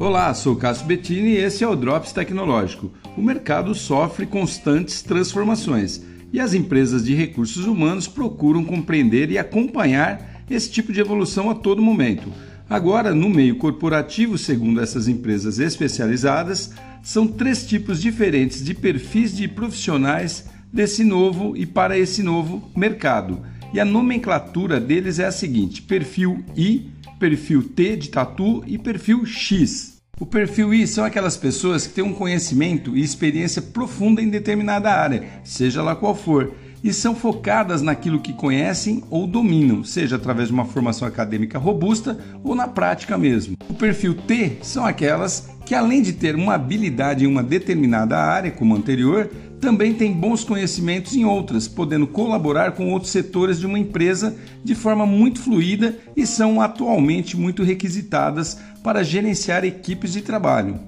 Olá, sou Cássio Bettini e esse é o Drops Tecnológico. O mercado sofre constantes transformações e as empresas de recursos humanos procuram compreender e acompanhar esse tipo de evolução a todo momento. Agora, no meio corporativo, segundo essas empresas especializadas, são três tipos diferentes de perfis de profissionais desse novo e para esse novo mercado. E a nomenclatura deles é a seguinte: perfil I, perfil T de tatu e perfil X. O perfil I são aquelas pessoas que têm um conhecimento e experiência profunda em determinada área, seja lá qual for, e são focadas naquilo que conhecem ou dominam, seja através de uma formação acadêmica robusta ou na prática mesmo. O perfil T são aquelas que, além de ter uma habilidade em uma determinada área, como anterior, também têm bons conhecimentos em outras, podendo colaborar com outros setores de uma empresa de forma muito fluida e são atualmente muito requisitadas para gerenciar equipes de trabalho.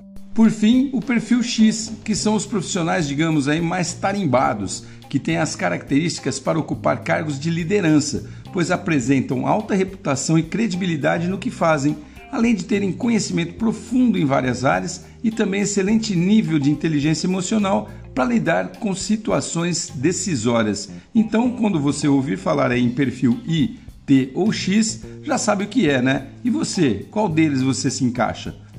Por fim, o perfil X, que são os profissionais, digamos aí, mais tarimbados, que têm as características para ocupar cargos de liderança, pois apresentam alta reputação e credibilidade no que fazem, além de terem conhecimento profundo em várias áreas e também excelente nível de inteligência emocional para lidar com situações decisórias. Então, quando você ouvir falar em perfil I, T ou X, já sabe o que é, né? E você, qual deles você se encaixa?